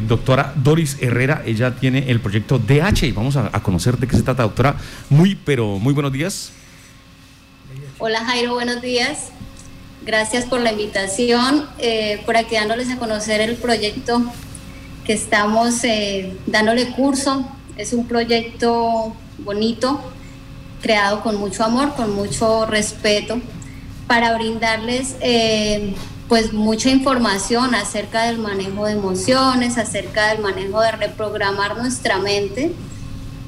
doctora Doris Herrera, ella tiene el proyecto DH y vamos a, conocer de qué se trata, doctora. Muy, pero muy buenos días. Hola Jairo, buenos días. Gracias por la invitación, eh, por aquí dándoles a conocer el proyecto que estamos eh, dándole curso. Es un proyecto bonito, creado con mucho amor, con mucho respeto, para brindarles eh, pues mucha información acerca del manejo de emociones, acerca del manejo de reprogramar nuestra mente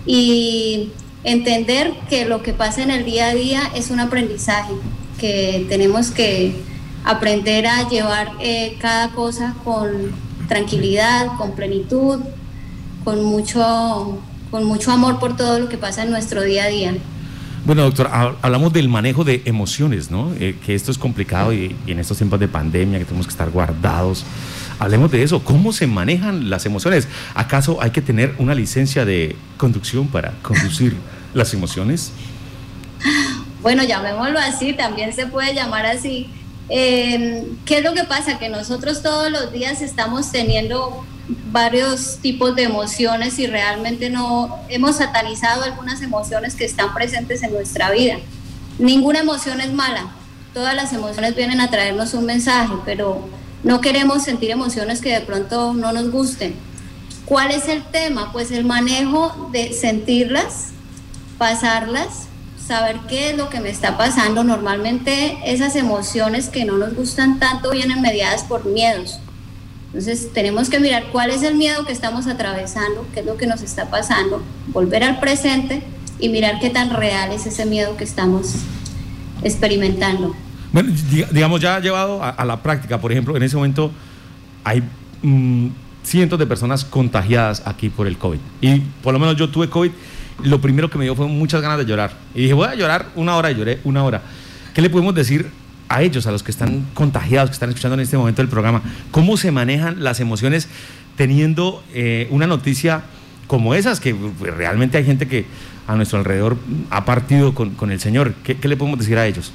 y entender que lo que pasa en el día a día es un aprendizaje, que tenemos que aprender a llevar eh, cada cosa con tranquilidad, con plenitud, con mucho, con mucho amor por todo lo que pasa en nuestro día a día. Bueno, doctor, hablamos del manejo de emociones, ¿no? Eh, que esto es complicado y, en estos tiempos de pandemia que tenemos que estar guardados. Hablemos de eso. ¿Cómo se manejan las emociones? ¿Acaso hay que tener una licencia de conducción para conducir las emociones? Bueno, llamémoslo así, también se puede llamar así. Eh, ¿Qué es lo que pasa? Que nosotros todos los días estamos teniendo varios tipos de emociones y realmente no hemos satanizado algunas emociones que están presentes en nuestra vida. Ninguna emoción es mala, todas las emociones vienen a traernos un mensaje, pero no queremos sentir emociones que de pronto no nos gusten. ¿Cuál es el tema? Pues el manejo de sentirlas, pasarlas, saber qué es lo que me está pasando. Normalmente esas emociones que no nos gustan tanto vienen mediadas por miedos entonces tenemos que mirar cuál es el miedo que estamos atravesando, qué es lo que nos está pasando, volver al presente y mirar qué tan real es ese miedo que estamos experimentando. Bueno, digamos, ya llevado a, la práctica, por ejemplo, en ese momento hay mm, cientos de personas contagiadas aquí por el COVID. Y por lo menos yo tuve COVID, lo primero que me dio fue muchas ganas de llorar. Y dije, voy a llorar una hora y lloré una hora. ¿Qué le podemos decir a ellos, a los que están contagiados, que están escuchando en este momento el programa, cómo se manejan las emociones teniendo eh, una noticia como esas, que pues, realmente hay gente que a nuestro alrededor ha partido con, el Señor. ¿Qué, le podemos decir a ellos?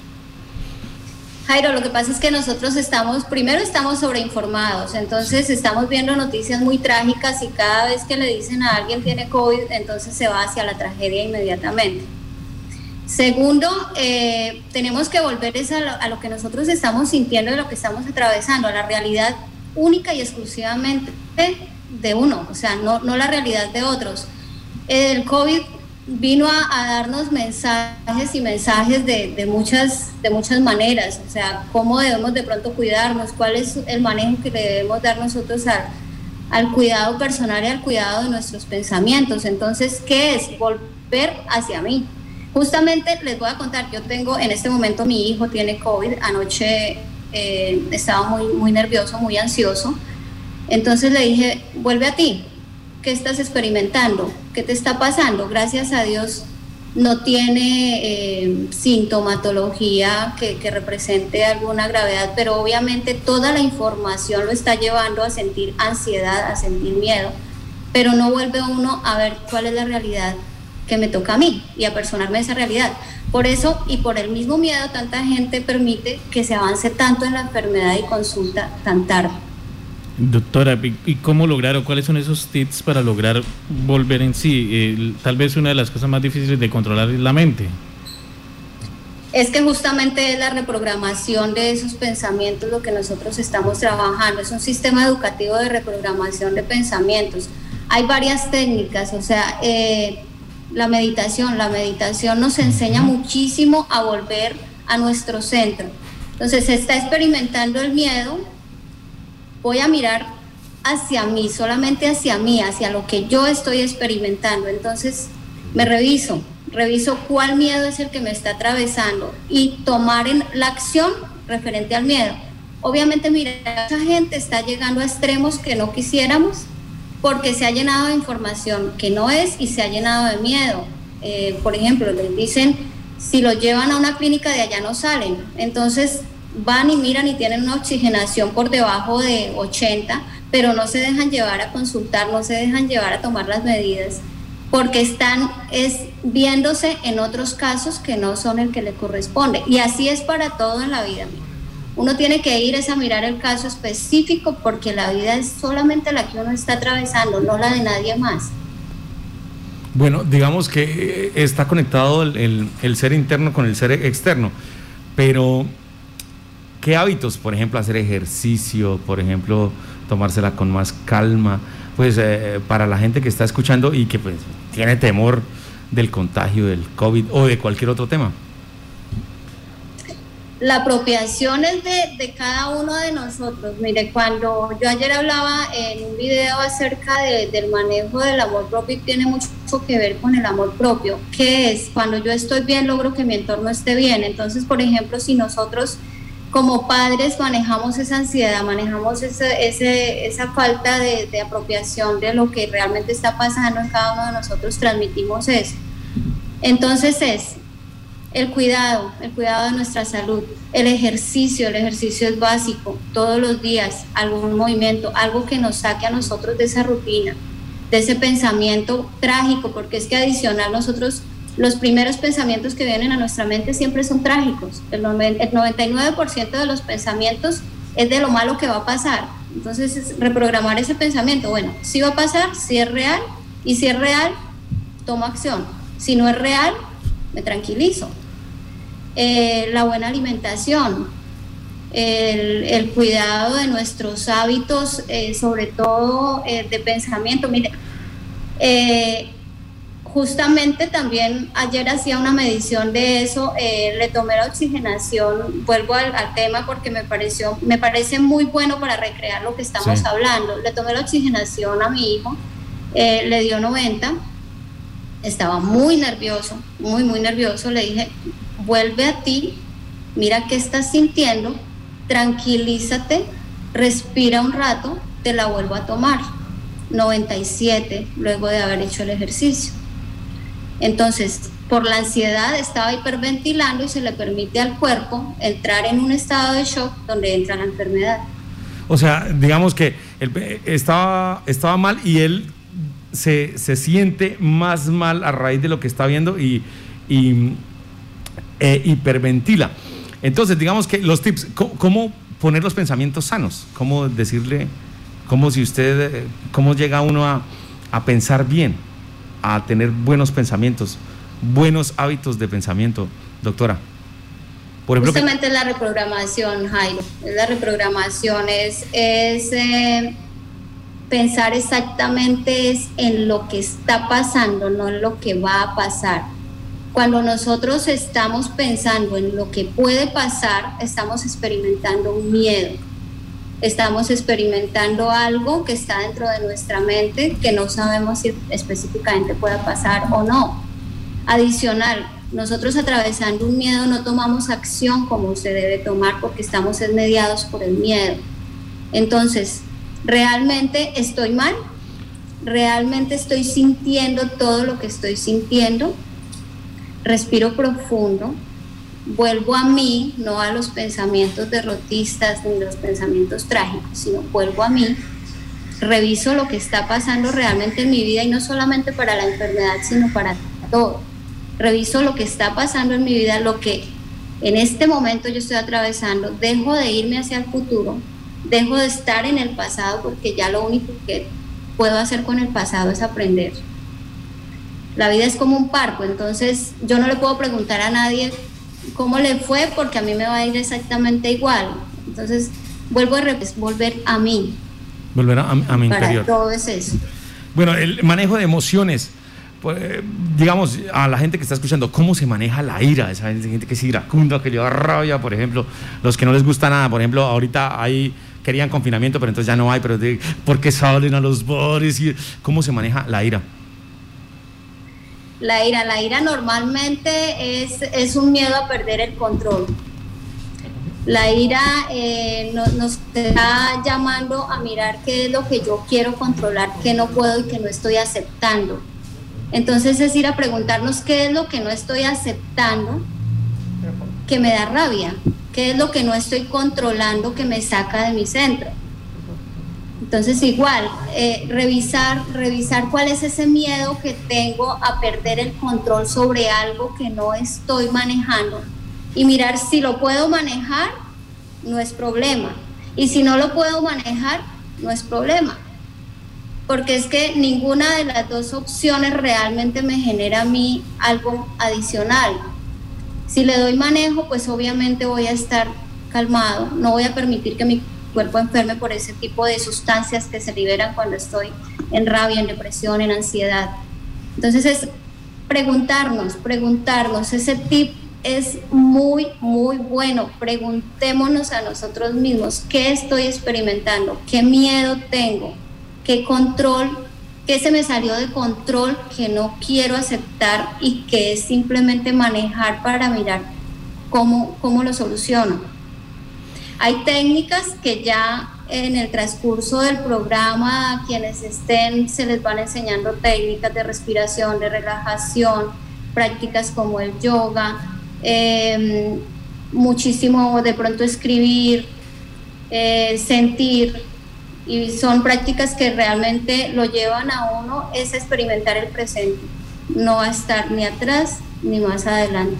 Jairo, lo que pasa es que nosotros estamos, primero estamos sobreinformados, entonces estamos viendo noticias muy trágicas y cada vez que le dicen a alguien tiene COVID, entonces se va hacia la tragedia inmediatamente. Segundo, eh, tenemos que volver a lo, que nosotros estamos sintiendo, de lo que estamos atravesando, a la realidad única y exclusivamente de uno, o sea, no, la realidad de otros. El COVID vino a, darnos mensajes y mensajes de, muchas, de muchas maneras, o sea, cómo debemos de pronto cuidarnos, cuál es el manejo que debemos dar nosotros al cuidado personal y al cuidado de nuestros pensamientos. Entonces, ¿qué es? Volver hacia mí Justamente les voy a contar, yo tengo en este momento mi hijo tiene COVID, anoche eh, estaba muy, muy nervioso, muy ansioso, entonces le dije, vuelve a ti, ¿qué estás experimentando? ¿Qué te está pasando? Gracias a Dios no tiene eh, sintomatología que, que, represente alguna gravedad, pero obviamente toda la información lo está llevando a sentir ansiedad, a sentir miedo, pero no vuelve uno a ver cuál es la realidad que me toca a mí y a personarme esa realidad. Por eso y por el mismo miedo, tanta gente permite que se avance tanto en la enfermedad y consulta tan tarde. Doctora, ¿y cómo lograr o cuáles son esos tips para lograr volver en sí? tal vez una de las cosas más difíciles de controlar es la mente. Es que justamente es la reprogramación de esos pensamientos lo que nosotros estamos trabajando. Es un sistema educativo de reprogramación de pensamientos. Hay varias técnicas, o sea, eh, la meditación. La meditación nos enseña muchísimo a volver a nuestro centro. Entonces se está experimentando el miedo, voy a mirar hacia mí, solamente hacia mí, hacia lo que yo estoy experimentando. Entonces me reviso, reviso cuál miedo es el que me está atravesando y tomar en la acción referente al miedo. Obviamente, mira, mucha gente está llegando a extremos que no quisiéramos, porque se ha llenado de información que no es y se ha llenado de miedo. Eh, por ejemplo, les dicen, si los llevan a una clínica de allá no salen, entonces van y miran y tienen una oxigenación por debajo de 80, pero no se dejan llevar a consultar, no se dejan llevar a tomar las medidas, porque están es, viéndose en otros casos que no son el que le corresponde. Y así es para todo en la vida. Uno tiene que ir es a mirar el caso específico porque la vida es solamente la que uno está atravesando, no la de nadie más. Bueno, digamos que eh, está conectado el, ser interno con el ser externo, pero ¿qué hábitos? Por ejemplo, hacer ejercicio, por ejemplo, tomársela con más calma, pues eh, para la gente que está escuchando y que pues tiene temor del contagio del COVID o de cualquier otro tema la apropiación es de, cada uno de nosotros. Mire, cuando yo ayer hablaba en un video acerca del manejo del amor propio, tiene mucho que ver con el amor propio, que es cuando yo estoy bien, logro que mi entorno esté bien. Entonces, por ejemplo, si nosotros como padres manejamos esa ansiedad, manejamos ese, ese, esa falta de, de apropiación de lo que realmente está pasando en cada uno de nosotros, transmitimos eso. Entonces es el cuidado, el cuidado de nuestra salud, el ejercicio, el ejercicio es básico, todos los días, algún movimiento, algo que nos saque a nosotros de esa rutina, de ese pensamiento trágico, porque es que adicional nosotros, los primeros pensamientos que vienen a nuestra mente siempre son trágicos, el, 99% de los pensamientos es de lo malo que va a pasar, entonces es reprogramar ese pensamiento, bueno, si va a pasar, si es real, y si es real, tomo acción, si no es real, me tranquilizo. Eh, la buena alimentación, el, cuidado de nuestros hábitos, eh, sobre todo eh, de pensamiento. Mire, justamente también ayer hacía una medición de eso, le tomé la oxigenación, vuelvo al, tema porque me pareció, me parece muy bueno para recrear lo que estamos hablando. Le tomé la oxigenación a mi hijo, le dio 90 estaba muy nervioso, muy, muy nervioso. Le dije, vuelve a ti, mira qué estás sintiendo, tranquilízate, respira un rato, te la vuelvo a tomar. 97 luego de haber hecho el ejercicio. Entonces, por la ansiedad estaba hiperventilando y se le permite al cuerpo entrar en un estado de shock donde entra la enfermedad. O sea, digamos que él estaba, estaba mal y él se, siente más mal a raíz de lo que está viendo y, e hiperventila. Entonces, digamos que los tips, ¿cómo, poner los pensamientos sanos? ¿Cómo decirle, cómo si usted, cómo llega uno a, pensar bien, a tener buenos pensamientos, buenos hábitos de pensamiento, doctora? Justamente la reprogramación, Jairo. La reprogramación es, es eh, pensar exactamente es en lo que está pasando, no en lo que va a pasar. Cuando nosotros estamos pensando en lo que puede pasar, estamos experimentando un miedo. Estamos experimentando algo que está dentro de nuestra mente que no sabemos si específicamente pueda pasar o no. Adicional, nosotros atravesando un miedo no tomamos acción como se debe tomar porque estamos mediados por el miedo. Entonces, ¿Realmente estoy mal? ¿Realmente estoy sintiendo todo lo que estoy sintiendo? Respiro profundo, vuelvo a mí, no a los pensamientos derrotistas ni los pensamientos trágicos, sino vuelvo a mí, reviso lo que está pasando realmente en mi vida y no solamente para la enfermedad, sino para todo. Reviso lo que está pasando en mi vida, lo que en este momento yo estoy atravesando, dejo de irme hacia el futuro dejo de estar en el pasado porque ya lo único que puedo hacer con el pasado es aprender. La vida es como un parco, entonces yo no le puedo preguntar a nadie cómo le fue porque a mí me va a ir exactamente igual. Entonces vuelvo a volver a mí. Volver a, mi interior. Todo es eso. Bueno, el manejo de emociones. Pues, digamos, a la gente que está escuchando, ¿cómo se maneja la ira? Esa gente que es iracunda, que lleva rabia, por ejemplo, los que no les gusta nada, por ejemplo, ahorita hay querían confinamiento, pero entonces ya no hay, pero ¿por qué salen a los bares? ¿Cómo se maneja la ira? La ira, la ira normalmente es, es un miedo a perder el control. La ira eh, nos, está llamando a mirar qué es lo que yo quiero controlar, qué no puedo y que no estoy aceptando. Entonces es ir a preguntarnos qué es lo que no estoy aceptando que me da rabia, qué es lo que no estoy controlando que me saca de mi centro. Entonces igual, eh, revisar, revisar cuál es ese miedo que tengo a perder el control sobre algo que no estoy manejando y mirar si lo puedo manejar, no es problema. Y si no lo puedo manejar, no es problema. Porque es que ninguna de las dos opciones realmente me genera a mí algo adicional. Si le doy manejo, pues obviamente voy a estar calmado, no voy a permitir que mi cuerpo enferme por ese tipo de sustancias que se liberan cuando estoy en rabia, en depresión, en ansiedad. Entonces es preguntarnos, preguntarnos, ese tip es muy, muy bueno. Preguntémonos a nosotros mismos, ¿qué estoy experimentando? ¿Qué miedo tengo? ¿Qué control? ¿Qué se me salió de control que no quiero aceptar y que es simplemente manejar para mirar cómo, cómo lo soluciono? Hay técnicas que ya en el transcurso del programa a quienes estén se les van enseñando técnicas de respiración, de relajación, prácticas como el yoga, Em, muchísimo de pronto escribir, eh, sentir, y son prácticas que realmente lo llevan a uno es experimentar el presente, no a estar ni atrás ni más adelante.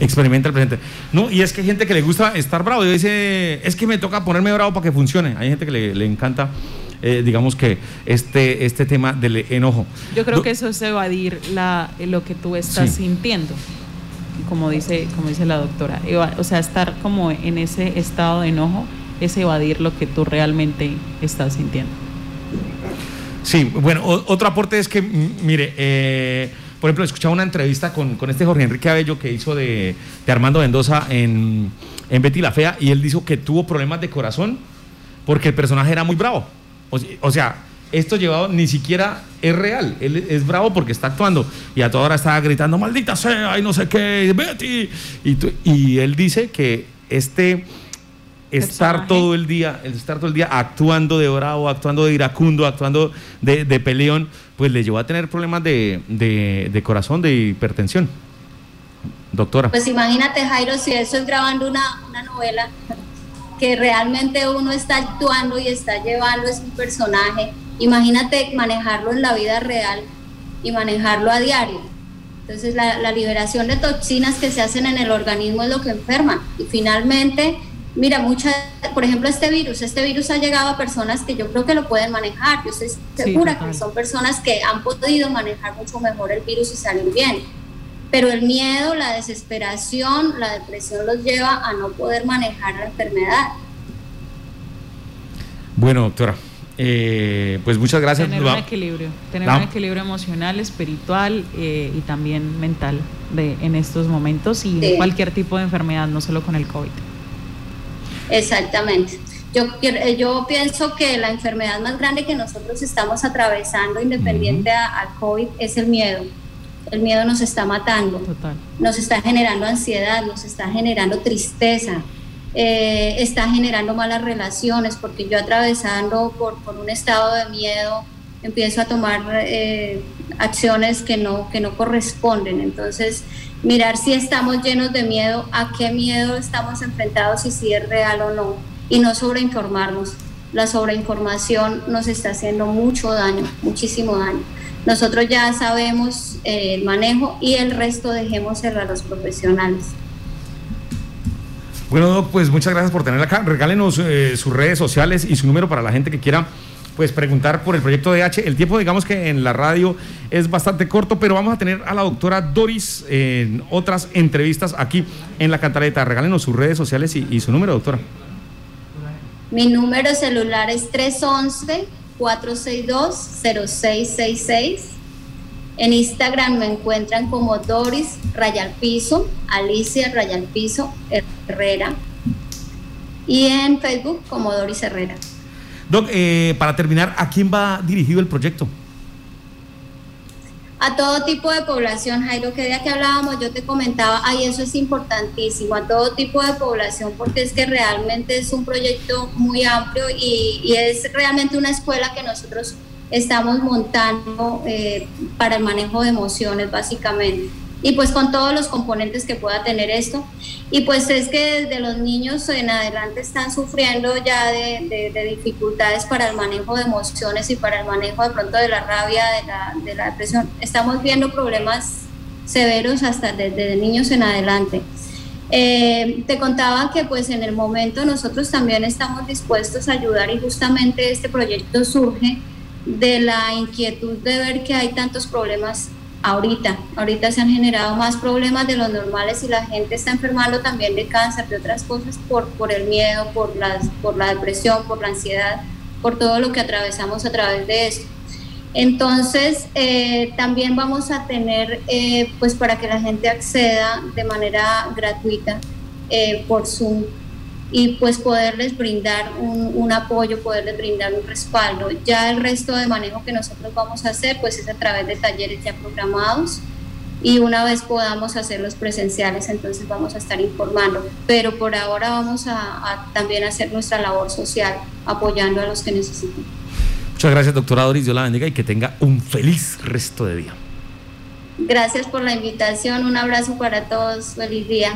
Experimenta el presente. No, y es que hay gente que le gusta estar bravo y dice, es que me toca ponerme bravo para que funcione. Hay gente que le, encanta, eh, digamos que este, este tema del enojo. Yo creo que eso es evadir la, lo que tú estás sintiendo como dice, como dice la doctora. O sea, estar como en ese estado de enojo es evadir lo que tú realmente estás sintiendo. Sí, bueno, otro aporte es que, mire, eh, por ejemplo, escuchaba una entrevista con, este Jorge Enrique Abello que hizo de, Armando Mendoza en, en, Betty la Fea y él dijo que tuvo problemas de corazón porque el personaje era muy bravo. o sea esto llevado ni siquiera es real. Él es bravo porque está actuando y a toda hora está gritando, maldita sea, y no sé qué, Betty. Y él dice que este estar todo el día, el estar todo el día actuando de bravo, actuando de iracundo, actuando de, peleón, pues le llevó a tener problemas de, de, corazón, de hipertensión. Doctora. Pues imagínate, Jairo, si eso es grabando una, una novela, que realmente uno está actuando y está llevando es un personaje Imagínate manejarlo en la vida real y manejarlo a diario. Entonces la, liberación de toxinas que se hacen en el organismo es lo que enferma. Y finalmente, mira, muchas, por ejemplo, este virus, este virus ha llegado a personas que yo creo que lo pueden manejar. Yo estoy segura que son personas que han podido manejar mucho mejor el virus y salir bien. Pero el miedo, la desesperación, la depresión los lleva a no poder manejar la enfermedad. Bueno, doctora, eh, pues muchas gracias. Tener un equilibrio, tener un equilibrio emocional, espiritual eh, y también mental de, en estos momentos y cualquier tipo de enfermedad, no solo con el COVID. Exactamente. Yo, eh, yo pienso que la enfermedad más grande que nosotros estamos atravesando, independiente al COVID, es el miedo. El miedo nos está matando, nos está generando ansiedad, nos está generando tristeza, eh, está generando malas relaciones, porque yo atravesando por, por un estado de miedo empiezo a tomar eh, acciones que no, que no corresponden. Entonces, mirar si estamos llenos de miedo, a qué miedo estamos enfrentados y si es real o no, y no sobreinformarnos. La sobreinformación nos está haciendo mucho daño, muchísimo daño. Nosotros ya sabemos eh, el manejo y el resto dejemos a los profesionales. Bueno, pues muchas gracias por tenerla acá. Regálenos eh, sus redes sociales y su número para la gente que quiera pues preguntar por el proyecto DH. El tiempo, digamos que en la radio es bastante corto, pero vamos a tener a la doctora Doris en otras entrevistas aquí en la Cantaleta. Regálenos sus redes sociales y, su número, doctora. Mi número celular es 311 462 0666 en Instagram me encuentran como Doris Rayal Piso, Alicia Rayal Piso Herrera. Y en Facebook como Doris Herrera. Doc, eh, para terminar, ¿a quién va dirigido el proyecto? A todo tipo de población, Jairo, que día que hablábamos yo te comentaba, ay, eso es importantísimo, a todo tipo de población, porque es que realmente es un proyecto muy amplio y, y es realmente una escuela que nosotros estamos montando eh, para el manejo de emociones básicamente. Y pues con todos los componentes que pueda tener esto. Y pues es que desde los niños en adelante están sufriendo ya de, dificultades para el manejo de emociones y para el manejo de pronto de la rabia, de la, de la depresión. Estamos viendo problemas severos hasta desde niños en adelante. Eh, te contaba que pues en el momento nosotros también estamos dispuestos a ayudar y justamente este proyecto surge de la inquietud de ver que hay tantos problemas ahorita. Ahorita se han generado más problemas de los normales y la gente está enfermando también de cáncer, de otras cosas por, por el miedo, por, las, por la depresión, por la ansiedad, por todo lo que atravesamos a través de esto. Entonces, eh, también vamos a tener, eh, pues para que la gente acceda de manera gratuita eh, por Zoom y pues poderles brindar un, apoyo, poderles brindar un respaldo. Ya el resto de manejo que nosotros vamos a hacer, pues es a través de talleres ya programados y una vez podamos hacer los presenciales, entonces vamos a estar informando. Pero por ahora vamos a, a también hacer nuestra labor social, apoyando a los que necesitan. Muchas gracias, doctora Doris. Dios la bendiga y que tenga un feliz resto de día. Gracias por la invitación. Un abrazo para todos. Feliz día.